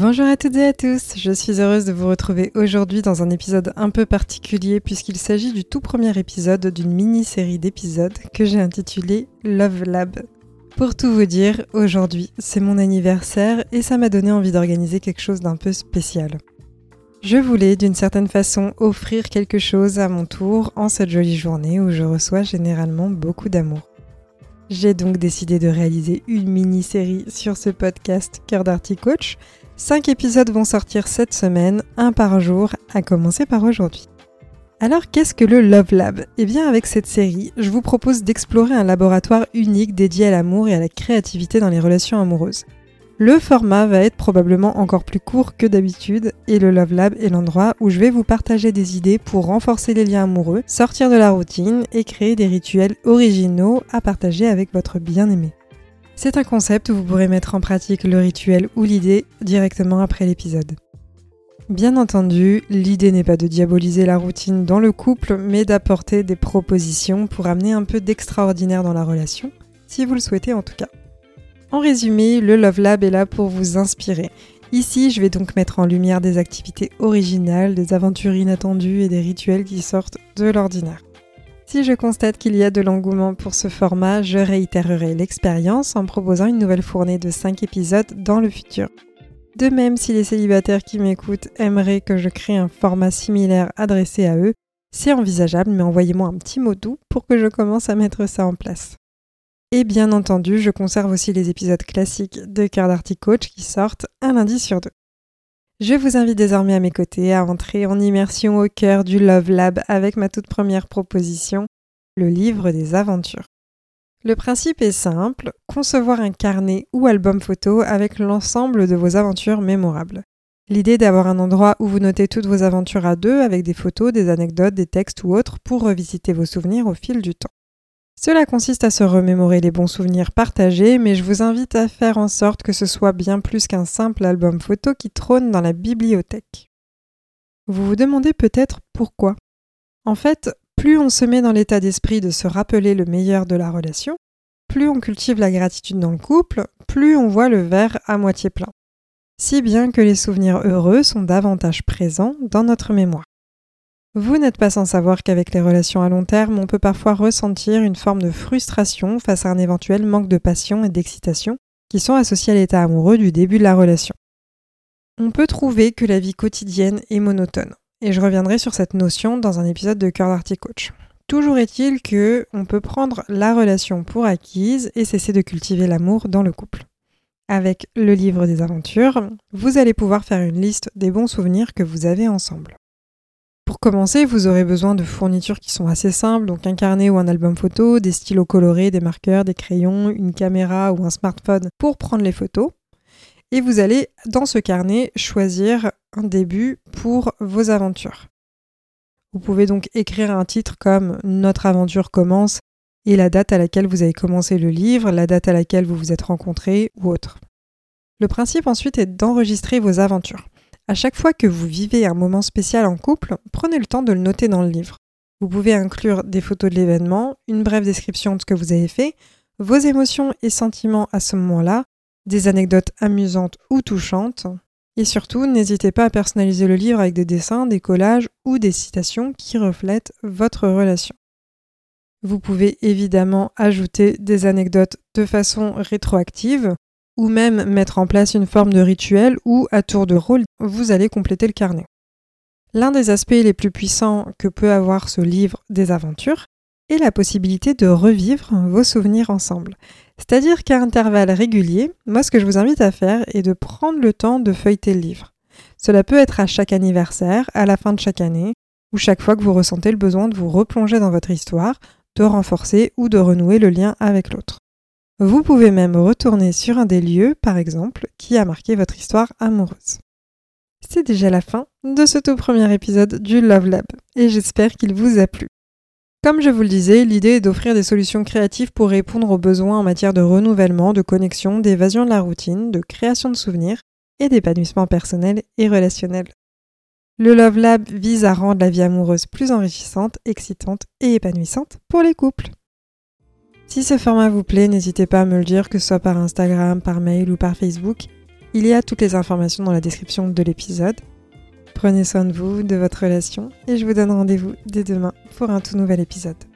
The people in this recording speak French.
Bonjour à toutes et à tous, je suis heureuse de vous retrouver aujourd'hui dans un épisode un peu particulier puisqu'il s'agit du tout premier épisode d'une mini-série d'épisodes que j'ai intitulé Love Lab. Pour tout vous dire, aujourd'hui c'est mon anniversaire et ça m'a donné envie d'organiser quelque chose d'un peu spécial. Je voulais d'une certaine façon offrir quelque chose à mon tour en cette jolie journée où je reçois généralement beaucoup d'amour. J'ai donc décidé de réaliser une mini-série sur ce podcast Cœur d'Arty Coach. Cinq épisodes vont sortir cette semaine, un par jour, à commencer par aujourd'hui. Alors qu'est-ce que le Love Lab? Eh bien avec cette série, je vous propose d'explorer un laboratoire unique dédié à l'amour et à la créativité dans les relations amoureuses. Le format va être probablement encore plus court que d'habitude et le Love Lab est l'endroit où je vais vous partager des idées pour renforcer les liens amoureux, sortir de la routine et créer des rituels originaux à partager avec votre bien-aimé. C'est un concept où vous pourrez mettre en pratique le rituel ou l'idée directement après l'épisode. Bien entendu, l'idée n'est pas de diaboliser la routine dans le couple, mais d'apporter des propositions pour amener un peu d'extraordinaire dans la relation, si vous le souhaitez en tout cas. En résumé, le Love Lab est là pour vous inspirer. Ici, je vais donc mettre en lumière des activités originales, des aventures inattendues et des rituels qui sortent de l'ordinaire. Si je constate qu'il y a de l'engouement pour ce format, je réitérerai l'expérience en proposant une nouvelle fournée de 5 épisodes dans le futur. De même, si les célibataires qui m'écoutent aimeraient que je crée un format similaire adressé à eux, c'est envisageable, mais envoyez-moi un petit mot doux pour que je commence à mettre ça en place. Et bien entendu, je conserve aussi les épisodes classiques de Cœur d'Arty Coach qui sortent un lundi sur deux. Je vous invite désormais à mes côtés à entrer en immersion au cœur du Love Lab avec ma toute première proposition, le livre des aventures. Le principe est simple, concevoir un carnet ou album photo avec l'ensemble de vos aventures mémorables. L'idée d'avoir un endroit où vous notez toutes vos aventures à deux avec des photos, des anecdotes, des textes ou autres pour revisiter vos souvenirs au fil du temps. Cela consiste à se remémorer les bons souvenirs partagés, mais je vous invite à faire en sorte que ce soit bien plus qu'un simple album photo qui trône dans la bibliothèque. Vous vous demandez peut-être pourquoi. En fait, plus on se met dans l'état d'esprit de se rappeler le meilleur de la relation, plus on cultive la gratitude dans le couple, plus on voit le verre à moitié plein. Si bien que les souvenirs heureux sont davantage présents dans notre mémoire. Vous n'êtes pas sans savoir qu'avec les relations à long terme, on peut parfois ressentir une forme de frustration face à un éventuel manque de passion et d'excitation qui sont associés à l'état amoureux du début de la relation. On peut trouver que la vie quotidienne est monotone, et je reviendrai sur cette notion dans un épisode de Cœur d'Arty Coach. Toujours est-il que on peut prendre la relation pour acquise et cesser de cultiver l'amour dans le couple. Avec le livre des aventures, vous allez pouvoir faire une liste des bons souvenirs que vous avez ensemble. Pour commencer, vous aurez besoin de fournitures qui sont assez simples, donc un carnet ou un album photo, des stylos colorés, des marqueurs, des crayons, une caméra ou un smartphone pour prendre les photos. Et vous allez, dans ce carnet, choisir un début pour vos aventures. Vous pouvez donc écrire un titre comme Notre aventure commence et la date à laquelle vous avez commencé le livre, la date à laquelle vous vous êtes rencontrés ou autre. Le principe ensuite est d'enregistrer vos aventures. À chaque fois que vous vivez un moment spécial en couple, prenez le temps de le noter dans le livre. Vous pouvez inclure des photos de l'événement, une brève description de ce que vous avez fait, vos émotions et sentiments à ce moment-là, des anecdotes amusantes ou touchantes. Et surtout, n'hésitez pas à personnaliser le livre avec des dessins, des collages ou des citations qui reflètent votre relation. Vous pouvez évidemment ajouter des anecdotes de façon rétroactive ou même mettre en place une forme de rituel où, à tour de rôle, vous allez compléter le carnet. L'un des aspects les plus puissants que peut avoir ce livre des aventures est la possibilité de revivre vos souvenirs ensemble. C'est-à-dire qu'à intervalles réguliers, moi ce que je vous invite à faire est de prendre le temps de feuilleter le livre. Cela peut être à chaque anniversaire, à la fin de chaque année, ou chaque fois que vous ressentez le besoin de vous replonger dans votre histoire, de renforcer ou de renouer le lien avec l'autre. Vous pouvez même retourner sur un des lieux, par exemple, qui a marqué votre histoire amoureuse. C'est déjà la fin de ce tout premier épisode du Love Lab, et j'espère qu'il vous a plu. Comme je vous le disais, l'idée est d'offrir des solutions créatives pour répondre aux besoins en matière de renouvellement, de connexion, d'évasion de la routine, de création de souvenirs et d'épanouissement personnel et relationnel. Le Love Lab vise à rendre la vie amoureuse plus enrichissante, excitante et épanouissante pour les couples. Si ce format vous plaît, n'hésitez pas à me le dire, que ce soit par Instagram, par mail ou par Facebook. Il y a toutes les informations dans la description de l'épisode. Prenez soin de vous, de votre relation, et je vous donne rendez-vous dès demain pour un tout nouvel épisode.